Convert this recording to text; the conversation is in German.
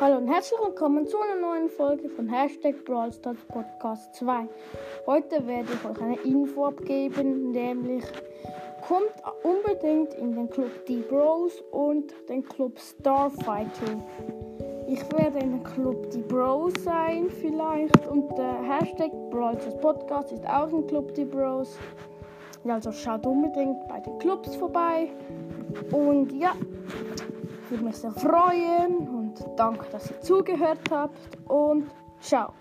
Hallo und herzlich willkommen zu einer neuen Folge von Hashtag Brawl Stars Podcast 2. Heute werde ich euch eine Info abgeben, nämlich kommt unbedingt in den Club The Bros und den Club Starfighter. Ich werde in den Club The Bros sein vielleicht und der Hashtag Brawl Stars Podcast ist auch im Club The Bros. Also schaut unbedingt bei den Clubs vorbei und ja, würde mich sehr freuen und danke, dass ihr zugehört habt und ciao.